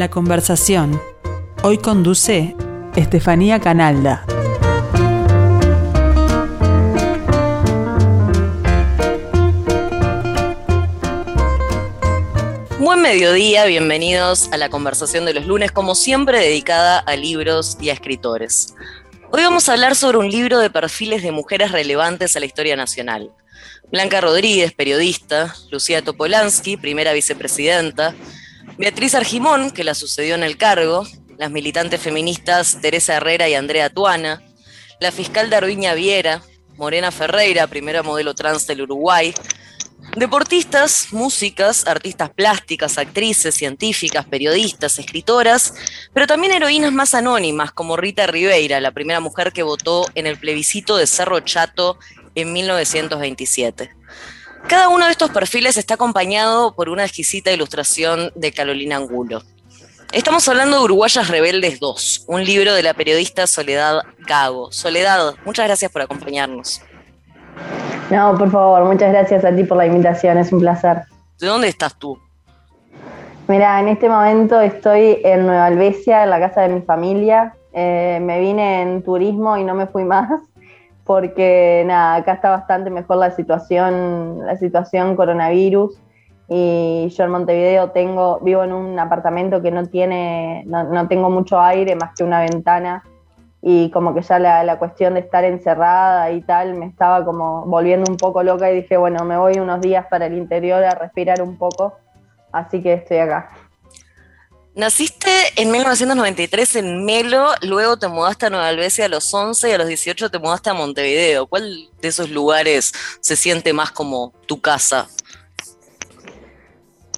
La conversación. Hoy conduce Estefanía Canalda. Buen mediodía, bienvenidos a la conversación de los lunes, como siempre dedicada a libros y a escritores. Hoy vamos a hablar sobre un libro de perfiles de mujeres relevantes a la historia nacional. Blanca Rodríguez, periodista, Lucía Topolansky, primera vicepresidenta, Beatriz Argimón, que la sucedió en el cargo, las militantes feministas Teresa Herrera y Andrea Tuana, la fiscal Darviña Viera, Morena Ferreira, primera modelo trans del Uruguay, deportistas, músicas, artistas plásticas, actrices, científicas, periodistas, escritoras, pero también heroínas más anónimas como Rita Ribeira, la primera mujer que votó en el plebiscito de Cerro Chato en 1927. Cada uno de estos perfiles está acompañado por una exquisita ilustración de Carolina Angulo. Estamos hablando de Uruguayas Rebeldes 2, un libro de la periodista Soledad Gago. Soledad, muchas gracias por acompañarnos. No, por favor, muchas gracias a ti por la invitación, es un placer. ¿De dónde estás tú? Mira, en este momento estoy en Nueva Albesia, en la casa de mi familia. Eh, me vine en turismo y no me fui más porque nada, acá está bastante mejor la situación, la situación coronavirus y yo en Montevideo tengo, vivo en un apartamento que no tiene, no, tengo mucho aire más que una ventana y como que ya la, la, cuestión de estar encerrada y tal me estaba como volviendo un poco loca y dije, bueno, me voy unos días para el interior a respirar un poco, así que estoy acá. Naciste en 1993 en Melo, luego te mudaste a Nueva Albesia a los 11 y a los 18 te mudaste a Montevideo. ¿Cuál de esos lugares se siente más como tu casa?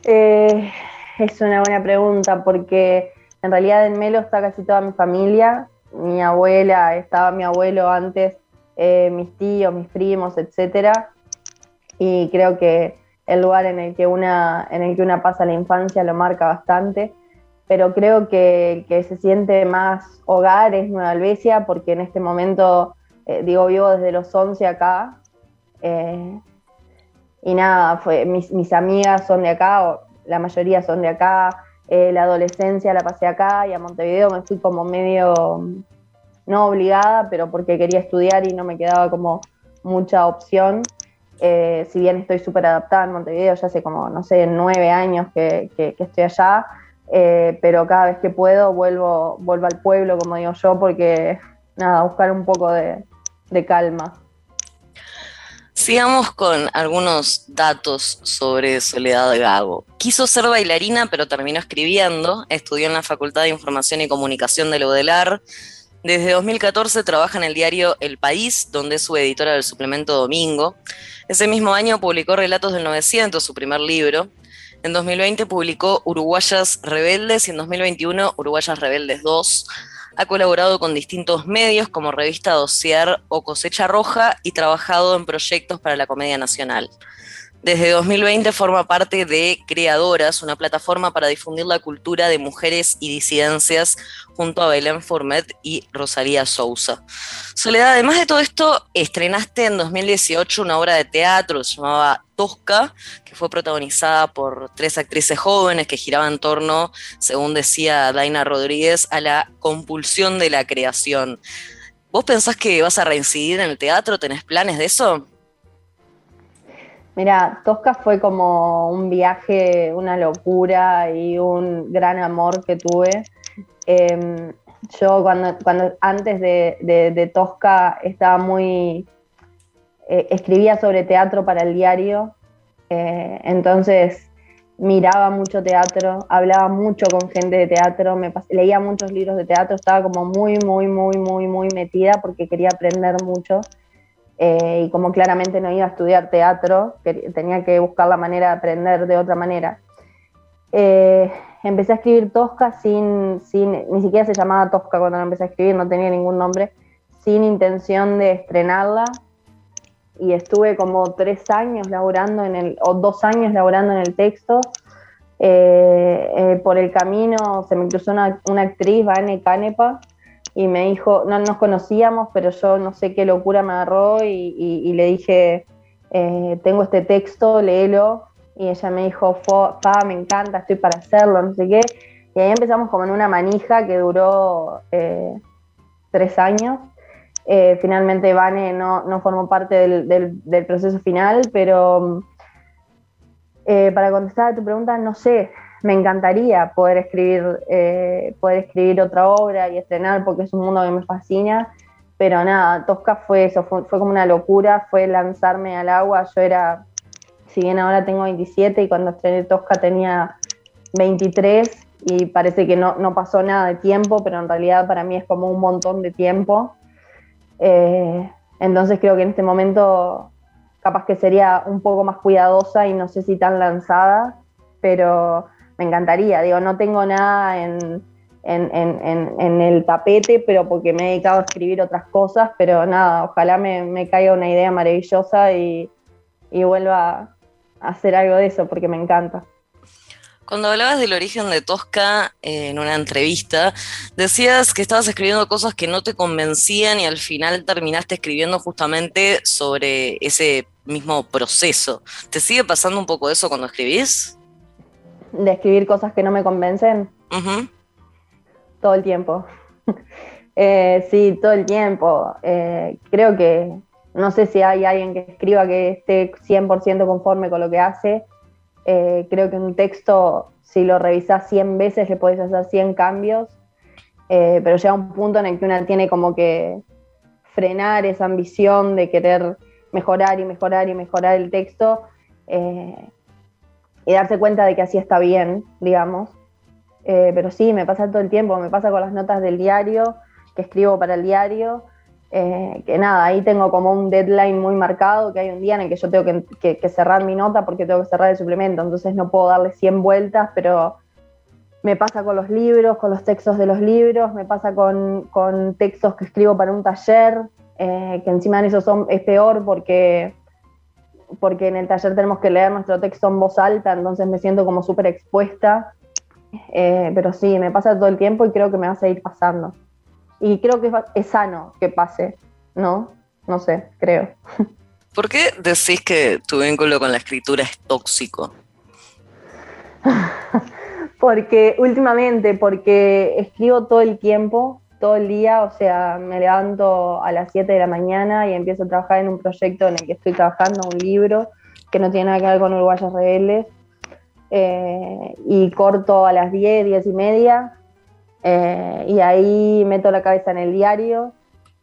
Eh, es una buena pregunta porque en realidad en Melo está casi toda mi familia. Mi abuela, estaba mi abuelo antes, eh, mis tíos, mis primos, etcétera. Y creo que el lugar en el que una, en el que una pasa la infancia lo marca bastante pero creo que, que se siente más hogar es Nueva Albesia, porque en este momento, eh, digo, vivo desde los 11 acá. Eh, y nada, mis, mis, amigas son de acá, la mayoría son de acá. Eh, la adolescencia la pasé acá y a Montevideo me fui como medio, no obligada, pero porque quería estudiar y no me quedaba como mucha opción. si bien estoy súper adaptada en Montevideo, ya hace como, no sé, nueve años que, que estoy allá, eh, pero cada vez que puedo vuelvo, vuelvo al pueblo, como digo yo, porque nada, buscar un poco de, de calma. Sigamos con algunos datos sobre Soledad Gago. Quiso ser bailarina, pero terminó escribiendo. Estudió en la Facultad de Información y Comunicación de la Desde 2014 trabaja en el diario El País, donde es su editora del suplemento Domingo. Ese mismo año publicó Relatos del 900, su primer libro, en 2020 publicó Uruguayas Rebeldes y en 2021 Uruguayas Rebeldes 2. Ha colaborado con distintos medios como Revista Dossier o Cosecha Roja y trabajado en proyectos para la Comedia Nacional. Desde 2020 forma parte de Creadoras, una plataforma para difundir la cultura de mujeres y disidencias junto a Belén Formet y Rosalía Sousa. Soledad, además de todo esto, estrenaste en 2018 una obra de teatro, se llamaba Tosca, que fue protagonizada por tres actrices jóvenes que giraban en torno, según decía Daina Rodríguez, a la compulsión de la creación. ¿Vos pensás que vas a reincidir en el teatro? ¿Tenés planes de eso? Mira, Tosca fue como un viaje, una locura y un gran amor que tuve. Em, yo cuando, cuando antes de, Tosca estaba muy... Eh, escribía sobre teatro para el diario, eh, entonces miraba mucho teatro, hablaba mucho con gente de teatro, me leía muchos libros de teatro, estaba como muy, muy, muy, muy, muy metida porque quería aprender mucho. Eh, y como claramente no iba a estudiar teatro, tenía que buscar la manera de aprender de otra manera. Eh, empecé a escribir Tosca sin, sin, ni siquiera se llamaba Tosca cuando la empecé a escribir, no tenía ningún nombre, sin intención de estrenarla. Y estuve como tres años laborando en el, o dos años laborando en el texto. Eh, por el camino se me cruzó una, una actriz, Vane Canepa, y me dijo, no nos conocíamos, pero yo no sé qué locura me agarró y, le dije, eh, tengo este texto, léelo. Y ella me dijo, fa, me encanta, estoy para hacerlo, no sé qué. Y ahí empezamos como en una manija que duró eh, tres años. Eh, finalmente Vane no, no, formó parte del, proceso final, pero para contestar a tu pregunta, no sé, me encantaría poder escribir, poder escribir otra obra y estrenar porque es un mundo que me fascina, pero nada, Tosca fue eso, fue, fue como una locura, fue lanzarme al agua, yo era, si bien ahora tengo 27 y cuando estrené Tosca tenía 23, y parece que no, no, pasó nada de tiempo, pero en realidad para mí es como un montón de tiempo. Eh, entonces creo que en este momento capaz que sería un poco más cuidadosa y no sé si tan lanzada, pero me encantaría. Digo, no tengo nada en, en, en, en el tapete, pero porque me he dedicado a escribir otras cosas, pero nada, ojalá me, me caiga una idea maravillosa y, y vuelva a hacer algo de eso, porque me encanta. Cuando hablabas del origen de Tosca eh, en una entrevista, decías que estabas escribiendo cosas que no te convencían y al final terminaste escribiendo justamente sobre ese mismo proceso. ¿Te sigue pasando un poco eso cuando escribís? De escribir cosas que no me convencen. Todo el tiempo. Eh, sí, todo el tiempo. Eh, creo que no sé si hay alguien que escriba que esté 100% conforme con lo que hace eh, creo que un texto, si lo revisas 100 veces, le podés hacer 100 cambios, pero llega un punto en el que una tiene como que frenar esa ambición de querer mejorar y mejorar y mejorar el texto eh, y darse cuenta de que así está bien, digamos. pero sí, me pasa todo el tiempo, me pasa con las notas del diario, que escribo para el diario, eh, que nada, ahí tengo como un deadline muy marcado, que hay un día en el que yo tengo que, cerrar mi nota porque tengo que cerrar el suplemento, entonces no puedo darle 100 vueltas, pero me pasa con los libros, con los textos de los libros, me pasa con, textos que escribo para un taller, eh, que encima de eso son, es peor porque, porque en el taller tenemos que leer nuestro texto en voz alta, entonces me siento como súper expuesta, eh, pero sí, me pasa todo el tiempo y creo que me va a seguir pasando. Y creo que es sano que pase, ¿no? No sé, creo. ¿Por qué decís que tu vínculo con la escritura es tóxico? porque últimamente, porque escribo todo el tiempo, todo el día, o sea, me levanto a las 7 de la mañana y empiezo a trabajar en un proyecto en el que estoy trabajando, un libro que no tiene nada que ver con Uruguayas Rebeldes, eh, y corto a las 10, 10 y media, eh, y ahí meto la cabeza en el diario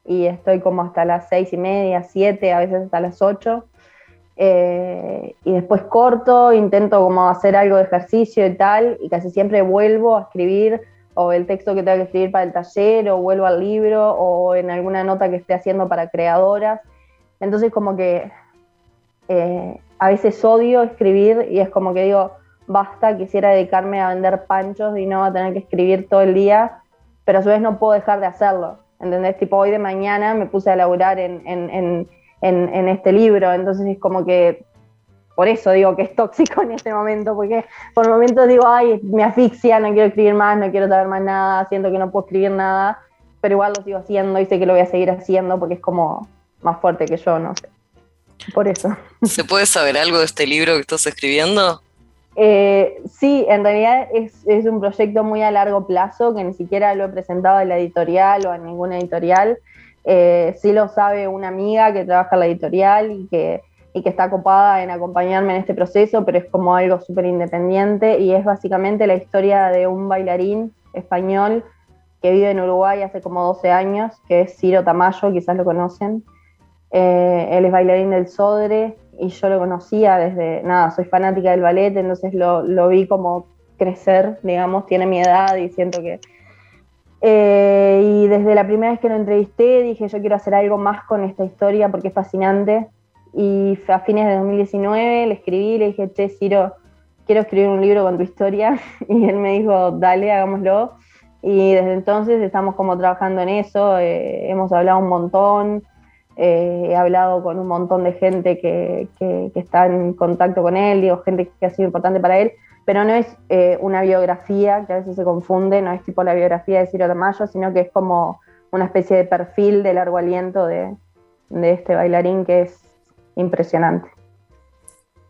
y estoy como hasta las seis y media, siete, a veces hasta las ocho. Eh, y después corto, intento como hacer algo de ejercicio y tal, y casi siempre vuelvo a escribir o el texto que tengo que escribir para el taller, o vuelvo al libro, o en alguna nota que esté haciendo para creadoras. Entonces como que eh, a veces odio escribir y es como que digo, basta, quisiera dedicarme a vender panchos y no a tener que escribir todo el día, pero a su vez no puedo dejar de hacerlo. ¿Entendés? Tipo, hoy de mañana me puse a laburar en, este libro, entonces es como que por eso digo que es tóxico en este momento, porque por momentos digo, ay, me asfixia, no quiero escribir más, no quiero saber más nada, siento que no puedo escribir nada, pero igual lo sigo haciendo y sé que lo voy a seguir haciendo porque es como más fuerte que yo, no sé. Por eso. ¿Se puede saber algo de este libro que estás escribiendo? Eh, sí, en realidad es, un proyecto muy a largo plazo que ni siquiera lo he presentado en la editorial o en ninguna editorial. Eh, sí lo sabe una amiga que trabaja en la editorial y que, y que está copada en acompañarme en este proceso, pero es como algo súper independiente y es básicamente la historia de un bailarín español que vive en Uruguay hace como 12 años, que es Ciro Tamayo, quizás lo conocen. Eh, él es bailarín del Sodre, y yo lo conocía desde, nada, soy fanática del ballet, entonces lo, lo vi como crecer, digamos, tiene mi edad y siento que... Eh, y desde la primera vez que lo entrevisté dije, yo quiero hacer algo más con esta historia porque es fascinante. Y a fines de 2019 le escribí, le dije, che, Ciro, quiero escribir un libro con tu historia. Y él me dijo, dale, hagámoslo. Y desde entonces estamos como trabajando en eso, eh, hemos hablado un montón, eh, he hablado con un montón de gente que, está en contacto con él, digo, gente que ha sido importante para él, pero no es eh, una biografía, que a veces se confunde, no es tipo la biografía de Ciro Mayo, sino que es como una especie de perfil de largo aliento de, este bailarín que es impresionante.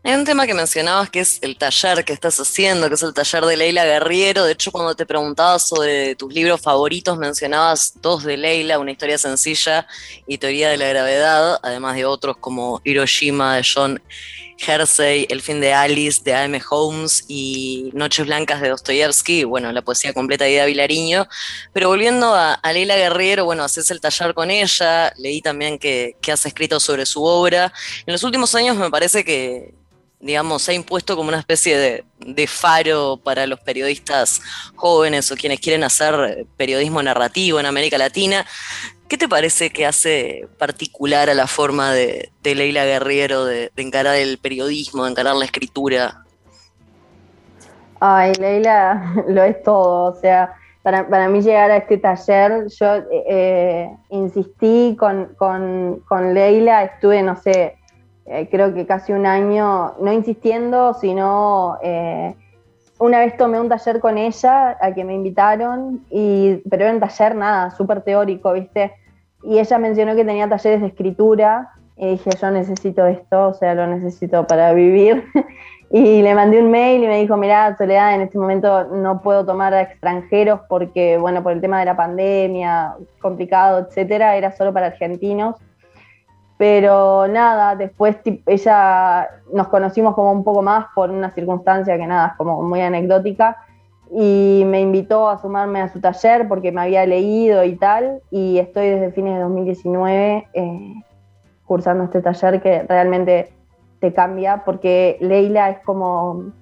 Hay un tema que mencionabas que es el taller que estás haciendo, que es el taller de Leila Guerriero. De hecho, cuando te preguntaba sobre tus libros favoritos, mencionabas dos de Leila, Una historia sencilla y Teoría de la gravedad, además de otros como Hiroshima de John Hersey, El fin de Alice de A.M. Holmes y Noches Blancas de Dostoyevsky, bueno, la poesía completa de Ida Vilariño. Pero volviendo a, Leila Guerriero, bueno, haces el taller con ella, leí también que has escrito sobre su obra. En los últimos años me parece que digamos, se ha impuesto como una especie de, faro para los periodistas jóvenes o quienes quieren hacer periodismo narrativo en América Latina. ¿Qué te parece que hace particular a la forma de, Leila Guerriero de, encarar el periodismo, de encarar la escritura? Ay, Leila lo es todo. O sea, para, mí llegar a este taller, yo eh, eh, insistí con, con Leila, estuve, no sé, eh, creo que casi un año, no insistiendo, sino eh, una vez tomé un taller con ella, a que me invitaron, y, pero era un taller nada, súper teórico, ¿viste? Y ella mencionó que tenía talleres de escritura, y dije, yo necesito esto, o sea, lo necesito para vivir. y le mandé un mail y me dijo, mira, Soledad, en este momento no puedo tomar a extranjeros porque, bueno, por el tema de la pandemia, complicado, etcétera, era solo para argentinos. Pero nada, después ella nos conocimos como un poco más por una circunstancia que nada, es como muy anecdótica, y me invitó a sumarme a su taller porque me había leído y tal, y estoy desde fines de 2019 eh, cursando este taller que realmente te cambia, porque Leila es como,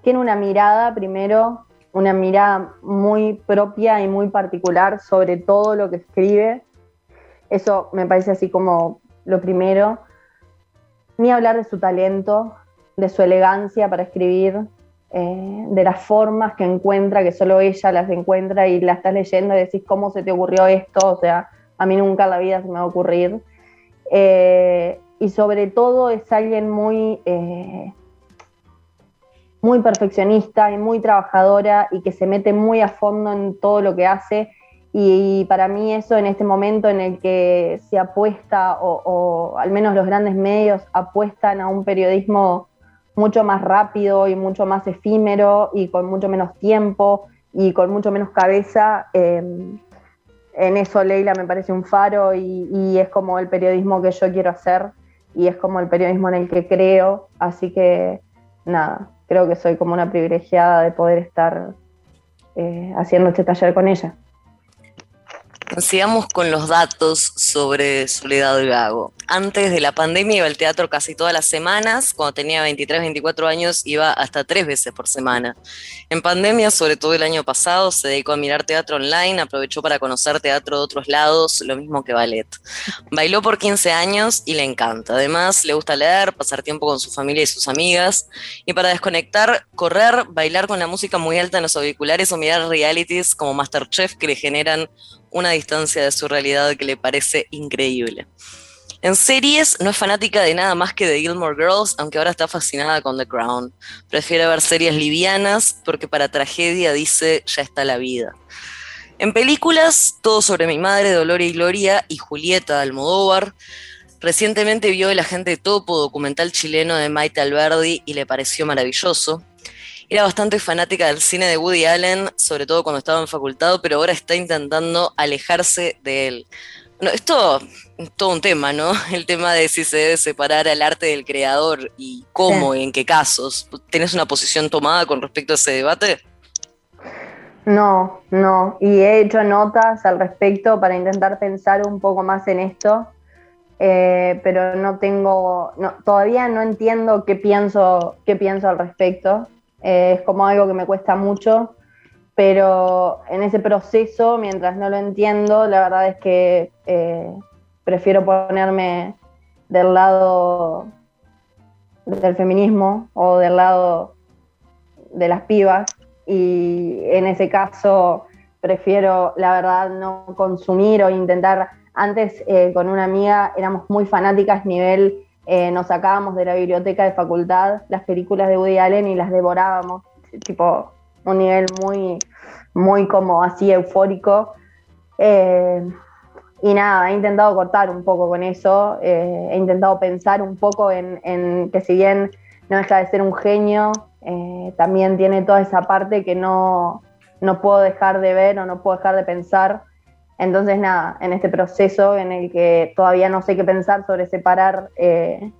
tiene una mirada primero, una mirada muy propia y muy particular sobre todo lo que escribe eso me parece así como lo primero. Ni hablar de su talento, de su elegancia para escribir, eh, de las formas que encuentra, que solo ella las encuentra y la estás leyendo y decís cómo se te ocurrió esto, o sea, a mí nunca en la vida se me va a ocurrir. Eh, y sobre todo es alguien muy, eh, muy perfeccionista y muy trabajadora y que se mete muy a fondo en todo lo que hace y para mí eso en este momento en el que se apuesta, o, al menos los grandes medios apuestan a un periodismo mucho más rápido y mucho más efímero y con mucho menos tiempo y con mucho menos cabeza, em, en eso Leila me parece un faro y, y, es como el periodismo que yo quiero hacer y es como el periodismo en el que creo, así que nada, creo que soy como una privilegiada de poder estar eh, haciendo este taller con ella. Sigamos con los datos sobre Soledad Gago. Antes de la pandemia iba al teatro casi todas las semanas. Cuando tenía 23, 24 años iba hasta tres veces por semana. En pandemia, sobre todo el año pasado, se dedicó a mirar teatro online, aprovechó para conocer teatro de otros lados, lo mismo que ballet. Bailó por 15 años y le encanta. Además, le gusta leer, pasar tiempo con su familia y sus amigas. Y para desconectar, correr, bailar con la música muy alta en los auriculares o mirar realities como Masterchef que le generan una distancia de su realidad que le parece increíble. En series no es fanática de nada más que de Gilmore Girls, aunque ahora está fascinada con The Crown. Prefiere ver series livianas porque para tragedia dice ya está la vida. En películas, todo sobre mi madre, Dolor y Gloria y Julieta Almodóvar. Recientemente vio El agente topo, documental chileno de Maite Alberdi, y le pareció maravilloso. Era bastante fanática del cine de Woody Allen, sobre todo cuando estaba en facultad, pero ahora está intentando alejarse de él. Bueno, esto es todo un tema, ¿no? El tema de si se debe separar al arte del creador y cómo, y en qué casos. ¿Tienes una posición tomada con respecto a ese debate? No, no. Y he hecho notas al respecto para intentar pensar un poco más en esto. Eh, pero no tengo, todavía no entiendo qué pienso, qué pienso al respecto. Eh, es como algo que me cuesta mucho, pero en ese proceso, mientras no lo entiendo, la verdad es que eh, prefiero ponerme del lado del feminismo o del lado de las pibas. Y en ese caso prefiero la verdad no consumir o intentar. Antes eh, con una amiga éramos muy fanáticas nivel eh, nos sacábamos de la biblioteca de facultad las películas de Woody Allen y las devorábamos, tipo un nivel muy, muy como así eufórico. Eh, y nada, he intentado cortar un poco con eso, eh, he intentado pensar un poco en, que si bien no deja de ser un genio, también tiene toda esa parte que no, no puedo dejar de ver o no puedo dejar de pensar. Entonces, nada, en este proceso en el que todavía no sé qué pensar sobre separar eh,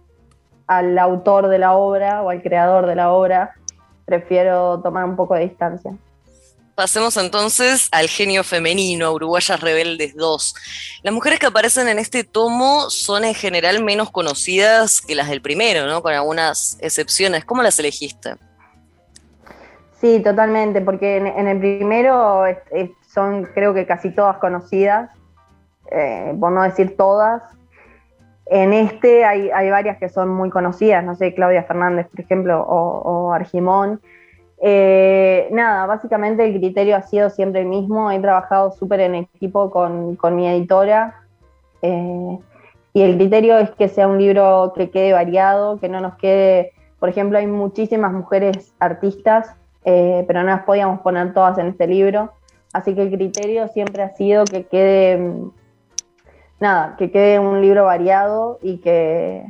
al autor de la obra o al creador de la obra, prefiero tomar un poco de distancia. Pasemos entonces al genio femenino, Uruguayas Rebeldes 2. Las mujeres que aparecen en este tomo son en general menos conocidas que las del primero, ¿no? Con algunas excepciones. ¿Cómo las elegiste? Sí, totalmente, porque en, el primero son creo que casi todas conocidas, eh, por no decir todas. En este hay, varias que son muy conocidas, no sé, Claudia Fernández, por ejemplo, o, o Argimón. Eh, nada, básicamente el criterio ha sido siempre el mismo. He trabajado súper en equipo con, mi editora. Eh, y el criterio es que sea un libro que quede variado, que no nos quede. Por ejemplo, hay muchísimas mujeres artistas, eh, pero no las podíamos poner todas en este libro. Así que el criterio siempre ha sido que quede. Nada, que quede un libro variado y que,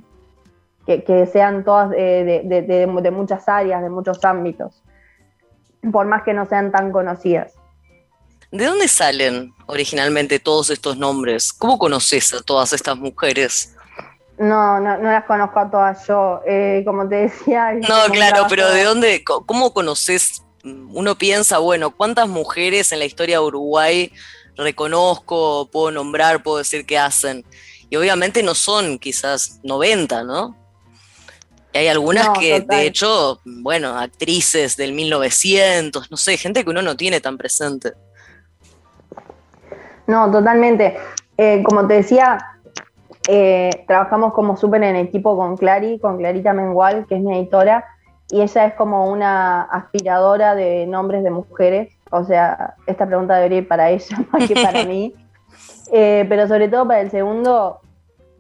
que, sean todas de muchas áreas, de muchos ámbitos por más que no sean tan conocidas. ¿De dónde salen originalmente todos estos nombres? ¿Cómo conoces a todas estas mujeres? No, no, las conozco a todas yo. Eh, como te decía. No, claro, pero ¿de dónde? ¿Cómo conoces? Uno piensa, bueno, ¿cuántas mujeres en la historia de Uruguay reconozco, puedo nombrar, puedo decir que hacen? Y obviamente no son quizás 90, ¿no? Y hay algunas que, de hecho, bueno, actrices del 1900, no sé, gente que uno no tiene tan presente. No, totalmente. Eh, como te decía, eh, trabajamos como súper en equipo con Clary, con Clarita Mengual, que es mi editora, y ella es como una aspiradora de nombres de mujeres. O sea, esta pregunta debería ir para ella más que para mí. Eh, pero sobre todo para el segundo,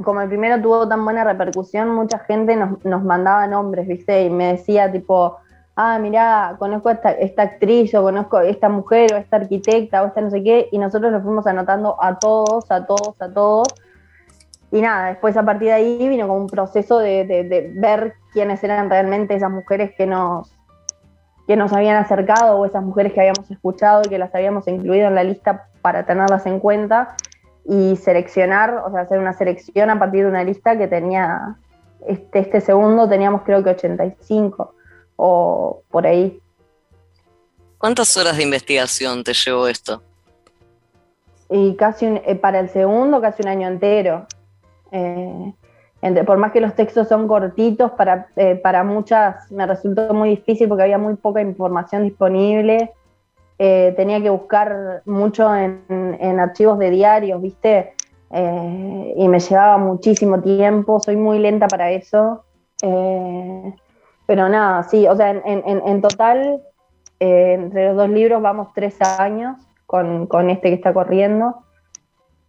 como el primero tuvo tan buena repercusión, mucha gente nos, mandaba nombres, ¿viste? Y me decía tipo, ah, mirá, conozco a esta, actriz, o conozco a esta mujer, o esta arquitecta, o esta no sé qué, y nosotros lo fuimos anotando a todos, a todos, a todos. Y nada, después a partir de ahí vino como un proceso de, ver quiénes eran realmente esas mujeres que nos, que nos habían acercado, o esas mujeres que habíamos escuchado y que las habíamos incluido en la lista para tenerlas en cuenta y seleccionar, o sea, hacer una selección a partir de una lista que tenía, este, este segundo teníamos creo que 85 o por ahí. ¿Cuántas horas de investigación te llevó esto? Y casi eh, para el segundo, casi un año entero. Eh, por más que los textos son cortitos, para, eh, para muchas me resultó muy difícil porque había muy poca información disponible. Eh, tenía que buscar mucho en, archivos de diarios, ¿viste? Y me llevaba muchísimo tiempo, soy muy lenta para eso. Pero nada, sí, o sea, en, total, entre los dos libros vamos tres años con, con este que está corriendo.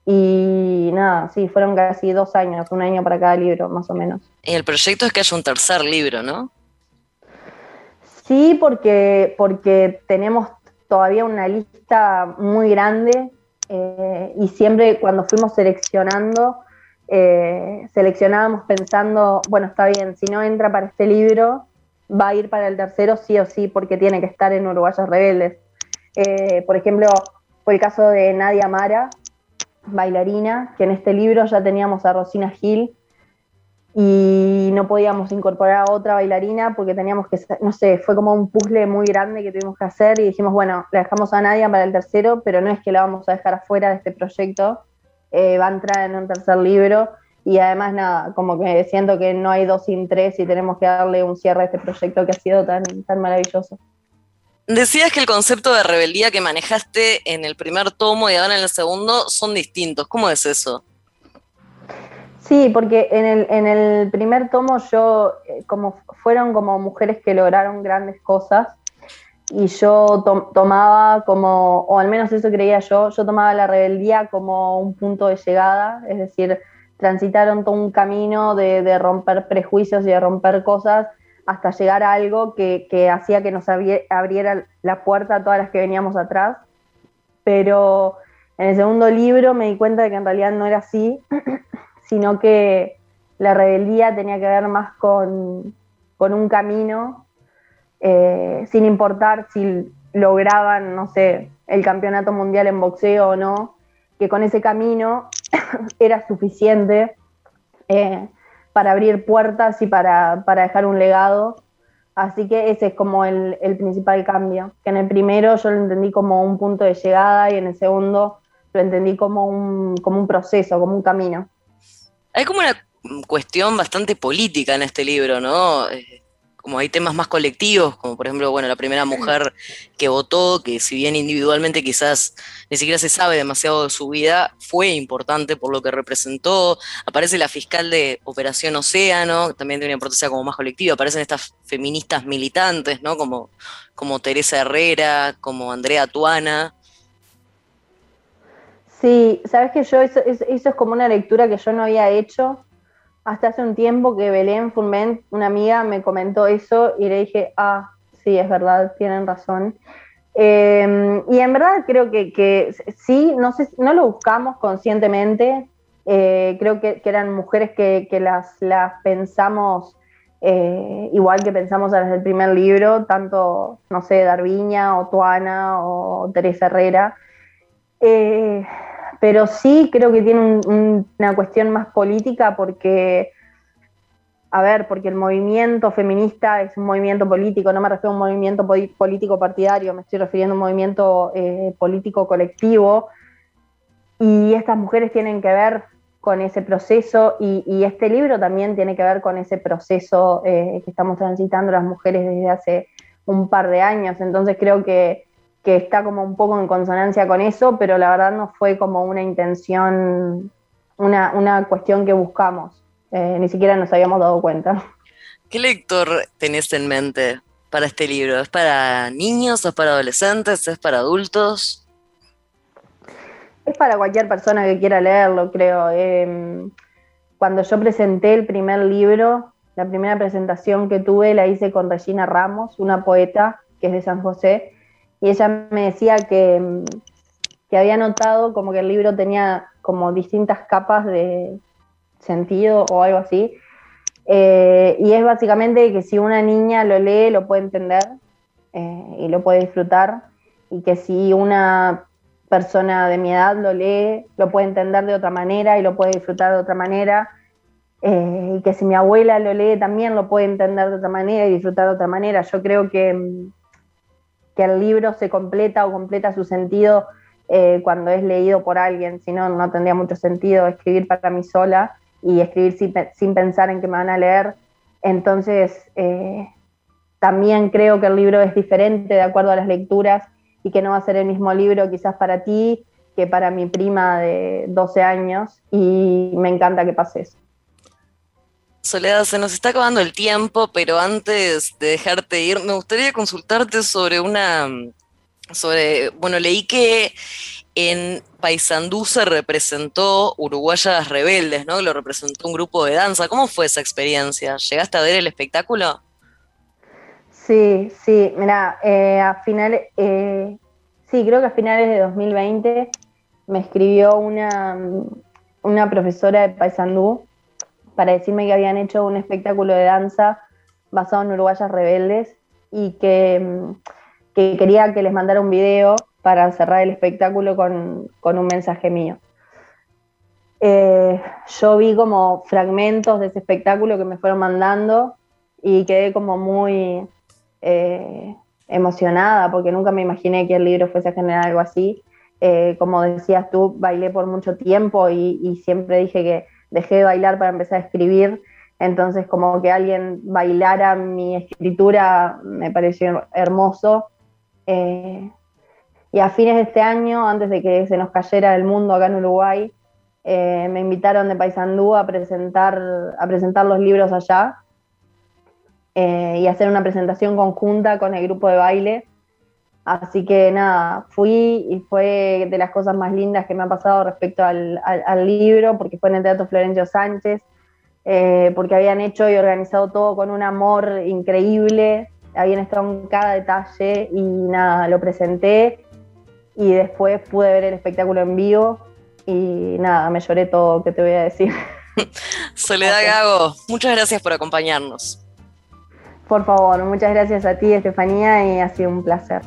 Y nada, sí, fueron casi dos años, un año para cada libro, más o menos. Y el proyecto es que haya un tercer libro, ¿no? Sí, porque, porque tenemos todavía una lista muy grande eh, y siempre cuando fuimos seleccionando, eh, seleccionábamos pensando, bueno, está bien, si no entra para este libro, va a ir para el tercero sí o sí, porque tiene que estar en Uruguayos Rebeldes. Eh, por ejemplo, fue el caso de Nadia Mara, bailarina, que en este libro ya teníamos a Rosina Gil, y no podíamos incorporar a otra bailarina porque teníamos que, no sé, fue como un puzzle muy grande que tuvimos que hacer y dijimos, bueno, la dejamos a Nadia para el tercero, pero no es que la vamos a dejar afuera de este proyecto, eh, va a entrar en un tercer libro y además nada, como que siento que no hay dos sin tres y tenemos que darle un cierre a este proyecto que ha sido tan, tan maravilloso. Decías que el concepto de rebeldía que manejaste en el primer tomo y ahora en el segundo son distintos. ¿Cómo es eso? Sí, porque en el, en el primer tomo yo, eh, como fueron como mujeres que lograron grandes cosas, y yo tomaba como, o al menos eso creía yo, yo tomaba la rebeldía como un punto de llegada, es decir, transitaron todo un camino de, romper prejuicios y de romper cosas hasta llegar a algo que, que hacía que nos abriera la puerta a todas las que veníamos atrás. Pero En el segundo libro me di cuenta de que en realidad no era así, sino que la rebeldía tenía que ver más con, un camino, eh, sin importar si lograban, no sé, el campeonato mundial en boxeo o no, que con ese camino era suficiente eh, para abrir puertas y para, dejar un legado. Así que ese es como el, principal cambio, que en el primero yo lo entendí como un punto de llegada y en el segundo lo entendí como un, como un proceso, como un camino. Hay como una cuestión bastante política en este libro, ¿no? Eh, como hay temas más colectivos, como por ejemplo, bueno, la primera mujer que votó, que si bien individualmente quizás ni siquiera se sabe demasiado de su vida, fue importante por lo que representó. Aparece la fiscal de Operación Océano, también de una importancia como más colectiva. Aparecen estas feministas militantes, ¿no? Como, como Teresa Herrera, como Andrea Tuana. Sí, sabes que yo, eso, eso es como una lectura que yo no había hecho hasta hace un tiempo que Belén Fulment, una amiga, me comentó eso y le dije, ah, sí, es verdad, tienen razón. Em, y en verdad creo que, sí, no, sé, no lo buscamos conscientemente, eh, creo que, eran mujeres que, las, las, pensamos eh, igual que pensamos a las del primer libro, tanto, no sé, Darviña o Tuana o Teresa Herrera. Eh, pero sí creo que tiene una cuestión más política porque, a ver, porque el movimiento feminista es un movimiento político, no me refiero a un movimiento político partidario, me estoy refiriendo a un movimiento eh, político colectivo, y estas mujeres tienen que ver con ese proceso y, este libro también tiene que ver con ese proceso eh, que estamos transitando las mujeres desde hace un par de años, entonces creo que que está como un poco en consonancia con eso, pero la verdad no fue como una intención, una, cuestión que buscamos. Eh, ni siquiera nos habíamos dado cuenta. ¿Qué lector tenés en mente para este libro? ¿Es para niños? ¿Es para adolescentes? ¿Es para adultos? Es para cualquier persona que quiera leerlo, creo. Em, cuando yo presenté el primer libro, la primera presentación que tuve la hice con Regina Ramos, una poeta que es de San José, y ella me decía que, que había notado como que el libro tenía como distintas capas de sentido o algo así. Eh, y es básicamente que si una niña lo lee, lo puede entender eh, y lo puede disfrutar. Y que si una persona de mi edad lo lee, lo puede entender de otra manera y lo puede disfrutar de otra manera. Eh, y que si mi abuela lo lee, también lo puede entender de otra manera y disfrutar de otra manera. Yo creo que, que el libro se completa o completa su sentido eh, cuando es leído por alguien, si no, no tendría mucho sentido escribir para mí sola y escribir sin, pensar en que me van a leer. Entonces, eh, también creo que el libro es diferente de acuerdo a las lecturas y que no va a ser el mismo libro quizás para ti que para mi prima de 12 años y me encanta que pase eso. Soledad, se nos está acabando el tiempo, pero antes de dejarte ir, me gustaría consultarte sobre una, sobre, bueno, leí que en Paysandú se representó Uruguayas Rebeldes, ¿no? Lo representó un grupo de danza. ¿Cómo fue esa experiencia? ¿Llegaste a ver el espectáculo? Sí, sí, mira, eh, a finales, eh, sí, creo que a finales de 2020 me escribió una, una profesora de Paysandú para decirme que habían hecho un espectáculo de danza basado en uruguayas rebeldes y que, mm, quería que les mandara un video para cerrar el espectáculo con, un mensaje mío. Eh, yo vi como fragmentos de ese espectáculo que me fueron mandando y quedé como muy eh, emocionada porque nunca me imaginé que el libro fuese a generar algo así. Eh, como decías tú, bailé por mucho tiempo y siempre dije que dejé de bailar para empezar a escribir, entonces como que alguien bailara mi escritura me pareció hermoso. Eh, y a fines de este año, antes de que se nos cayera el mundo acá en Uruguay, eh, me invitaron de Paysandú a presentar, a presentar los libros allá eh, y hacer una presentación conjunta con el grupo de baile. Así que nada, fui y fue de las cosas más lindas que me ha pasado respecto al, libro, porque fue en el Teatro Florencio Sánchez, eh, porque habían hecho y organizado todo con un amor increíble, habían estado en cada detalle y nada, lo presenté y después pude ver el espectáculo en vivo y nada, me lloré todo, ¿qué te voy a decir? Soledad Gago, muchas gracias por acompañarnos. Por favor, muchas gracias a ti, Estefanía, y ha sido un placer.